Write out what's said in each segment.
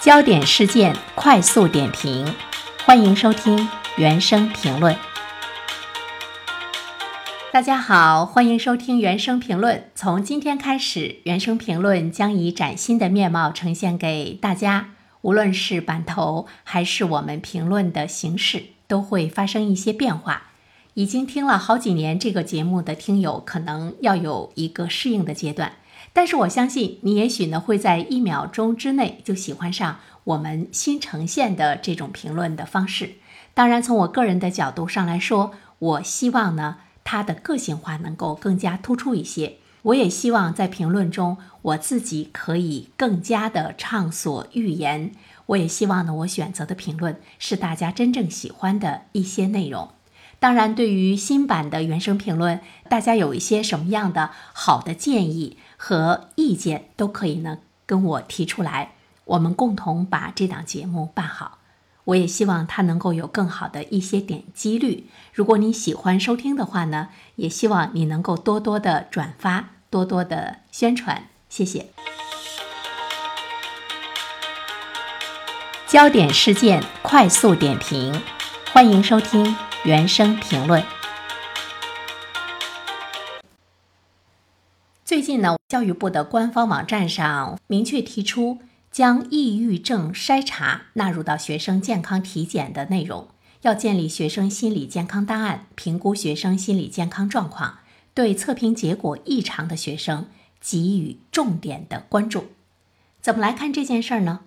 焦点事件快速点评，欢迎收听原声评论。大家好，欢迎收听原声评论。从今天开始，原声评论将以崭新的面貌呈现给大家。无论是版头还是我们评论的形式，都会发生一些变化。已经听了好几年这个节目的听友，可能要有一个适应的阶段。但是我相信你，也许呢会在一秒钟之内就喜欢上我们新呈现的这种评论的方式。当然，从我个人的角度上来说，我希望呢它的个性化能够更加突出一些。我也希望在评论中，我自己可以更加的畅所欲言。我也希望呢，我选择的评论是大家真正喜欢的一些内容。当然，对于新版的原声评论，大家有一些什么样的好的建议和意见，都可以呢跟我提出来，我们共同把这档节目办好。我也希望它能够有更好的一些点击率。如果你喜欢收听的话呢，也希望你能够多多的转发，多多的宣传，谢谢。焦点事件快速点评，欢迎收听。原声评论。最近呢，教育部的官方网站上明确提出，将抑郁症筛查纳入到学生健康体检的内容，要建立学生心理健康档案，评估学生心理健康状况，对测评结果异常的学生给予重点的关注。怎么来看这件事儿呢？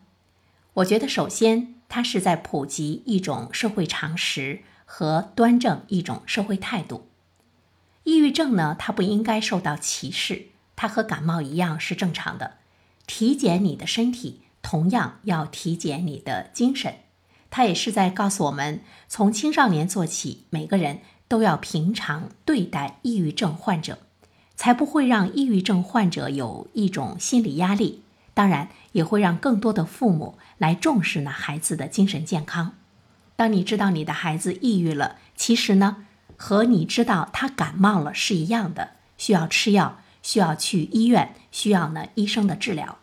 我觉得，首先，它是在普及一种社会常识。和端正一种社会态度，抑郁症呢，它不应该受到歧视，它和感冒一样是正常的。体检你的身体，同样要体检你的精神。它也是在告诉我们，从青少年做起，每个人都要平常对待抑郁症患者，才不会让抑郁症患者有一种心理压力。当然，也会让更多的父母来重视呢孩子的精神健康。当你知道你的孩子抑郁了，其实呢，和你知道他感冒了是一样的，需要吃药，需要去医院，需要呢医生的治疗。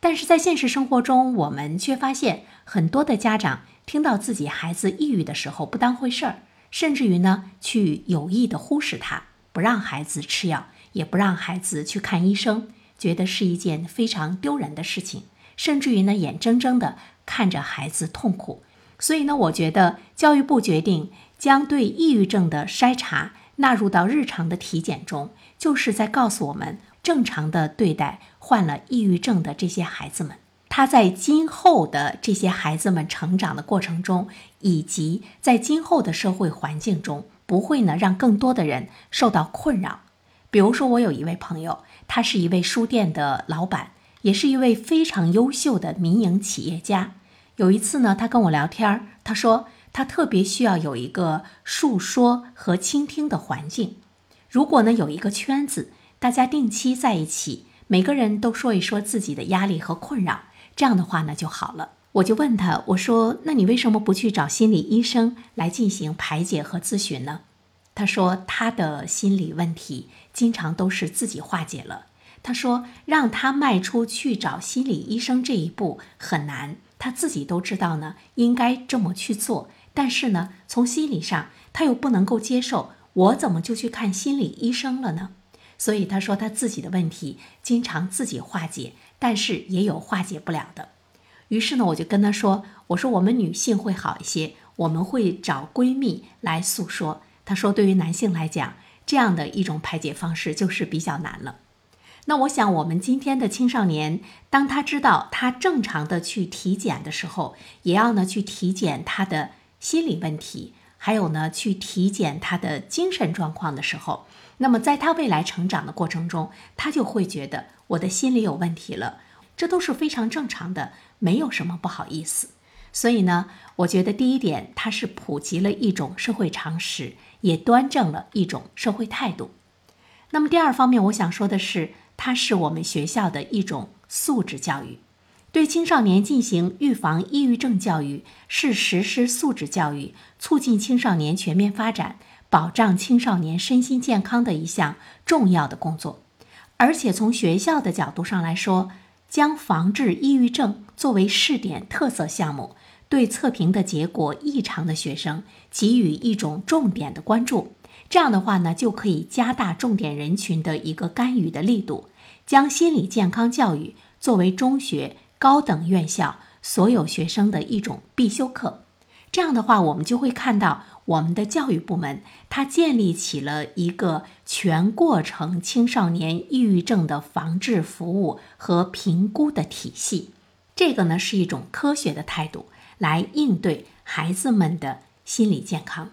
但是在现实生活中，我们却发现很多的家长听到自己孩子抑郁的时候不当回事儿，甚至于呢去有意的忽视他，不让孩子吃药，也不让孩子去看医生，觉得是一件非常丢人的事情，甚至于呢眼睁睁的看着孩子痛苦。所以呢，我觉得教育部决定将对抑郁症的筛查纳入到日常的体检中，就是在告诉我们，正常的对待患了抑郁症的这些孩子们，他在今后的这些孩子们成长的过程中，以及在今后的社会环境中，不会呢让更多的人受到困扰。比如说，我有一位朋友，他是一位书店的老板，也是一位非常优秀的民营企业家。有一次呢，他跟我聊天他说他特别需要有一个述说和倾听的环境。如果呢有一个圈子，大家定期在一起，每个人都说一说自己的压力和困扰，这样的话呢就好了。我就问他，我说那你为什么不去找心理医生来进行排解和咨询呢？他说他的心理问题经常都是自己化解了。他说让他迈出去找心理医生这一步很难。他自己都知道呢，应该这么去做，但是呢，从心理上他又不能够接受，我怎么就去看心理医生了呢？所以他说他自己的问题经常自己化解，但是也有化解不了的。于是呢，我就跟他说：“我说我们女性会好一些，我们会找闺蜜来诉说。”他说：“对于男性来讲，这样的一种排解方式就是比较难了。”那我想，我们今天的青少年，当他知道他正常的去体检的时候，也要呢去体检他的心理问题，还有呢去体检他的精神状况的时候，那么在他未来成长的过程中，他就会觉得我的心理有问题了，这都是非常正常的，没有什么不好意思。所以呢，我觉得第一点，它是普及了一种社会常识，也端正了一种社会态度。那么第二方面，我想说的是。它是我们学校的一种素质教育，对青少年进行预防抑郁症教育，是实施素质教育、促进青少年全面发展、保障青少年身心健康的一项重要的工作。而且从学校的角度上来说，将防治抑郁症作为试点特色项目，对测评的结果异常的学生给予一种重点的关注。这样的话呢，就可以加大重点人群的一个干预的力度，将心理健康教育作为中学高等院校所有学生的一种必修课。这样的话，我们就会看到。我们的教育部门，它建立起了一个全过程青少年抑郁症的防治服务和评估的体系。这个呢，是一种科学的态度来应对孩子们的心理健康。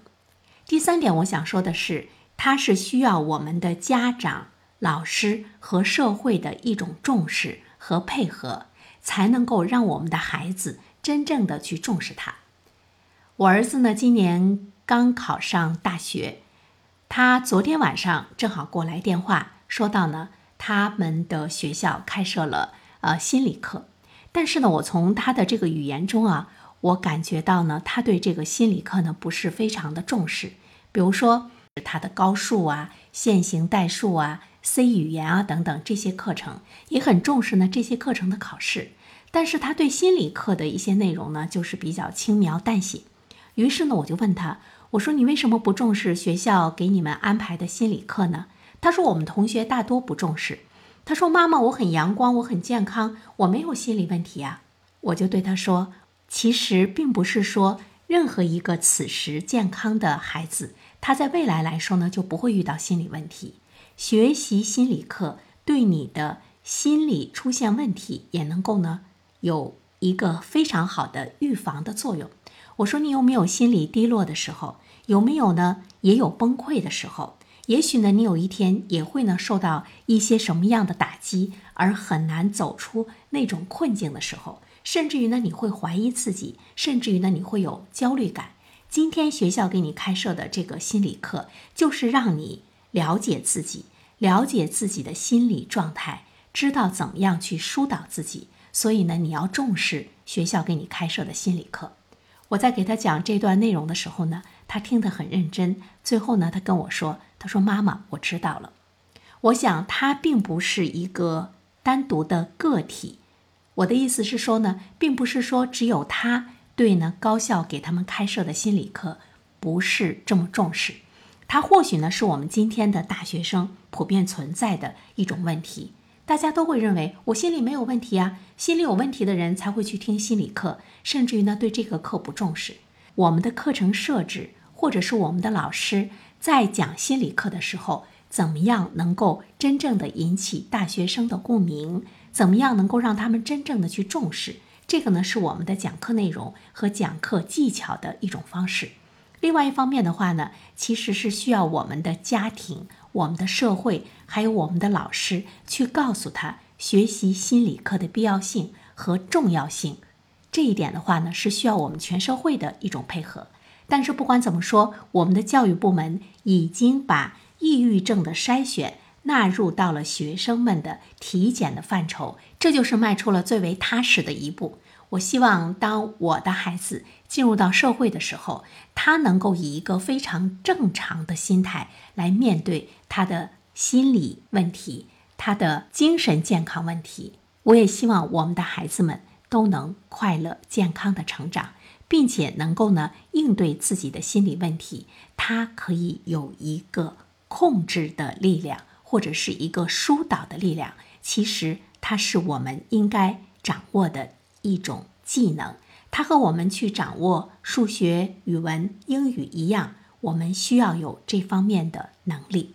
第三点，我想说的是，它是需要我们的家长、老师和社会的一种重视和配合，才能够让我们的孩子真正的去重视它。我儿子呢，今年。刚考上大学，他昨天晚上正好过来电话，说到呢，他们的学校开设了呃心理课，但是呢，我从他的这个语言中啊，我感觉到呢，他对这个心理课呢不是非常的重视，比如说他的高数啊、线性代数啊、C 语言啊等等这些课程，也很重视呢这些课程的考试，但是他对心理课的一些内容呢，就是比较轻描淡写。于是呢，我就问他。我说你为什么不重视学校给你们安排的心理课呢？他说我们同学大多不重视。他说妈妈，我很阳光，我很健康，我没有心理问题啊。我就对他说，其实并不是说任何一个此时健康的孩子，他在未来来说呢就不会遇到心理问题。学习心理课对你的心理出现问题也能够呢有一个非常好的预防的作用。我说你有没有心理低落的时候？有没有呢？也有崩溃的时候。也许呢，你有一天也会呢受到一些什么样的打击，而很难走出那种困境的时候。甚至于呢，你会怀疑自己，甚至于呢，你会有焦虑感。今天学校给你开设的这个心理课，就是让你了解自己，了解自己的心理状态，知道怎么样去疏导自己。所以呢，你要重视学校给你开设的心理课。我在给他讲这段内容的时候呢，他听得很认真。最后呢，他跟我说：“他说妈妈，我知道了。”我想他并不是一个单独的个体。我的意思是说呢，并不是说只有他对呢高校给他们开设的心理课不是这么重视。他或许呢是我们今天的大学生普遍存在的一种问题。大家都会认为我心里没有问题啊，心里有问题的人才会去听心理课，甚至于呢对这个课不重视。我们的课程设置，或者是我们的老师在讲心理课的时候，怎么样能够真正的引起大学生的共鸣？怎么样能够让他们真正的去重视？这个呢是我们的讲课内容和讲课技巧的一种方式。另外一方面的话呢，其实是需要我们的家庭。我们的社会还有我们的老师去告诉他学习心理课的必要性和重要性，这一点的话呢是需要我们全社会的一种配合。但是不管怎么说，我们的教育部门已经把抑郁症的筛选纳入到了学生们的体检的范畴，这就是迈出了最为踏实的一步。我希望当我的孩子进入到社会的时候，他能够以一个非常正常的心态来面对他的心理问题、他的精神健康问题。我也希望我们的孩子们都能快乐健康的成长，并且能够呢应对自己的心理问题，他可以有一个控制的力量，或者是一个疏导的力量。其实，它是我们应该掌握的。一种技能，它和我们去掌握数学、语文、英语一样，我们需要有这方面的能力。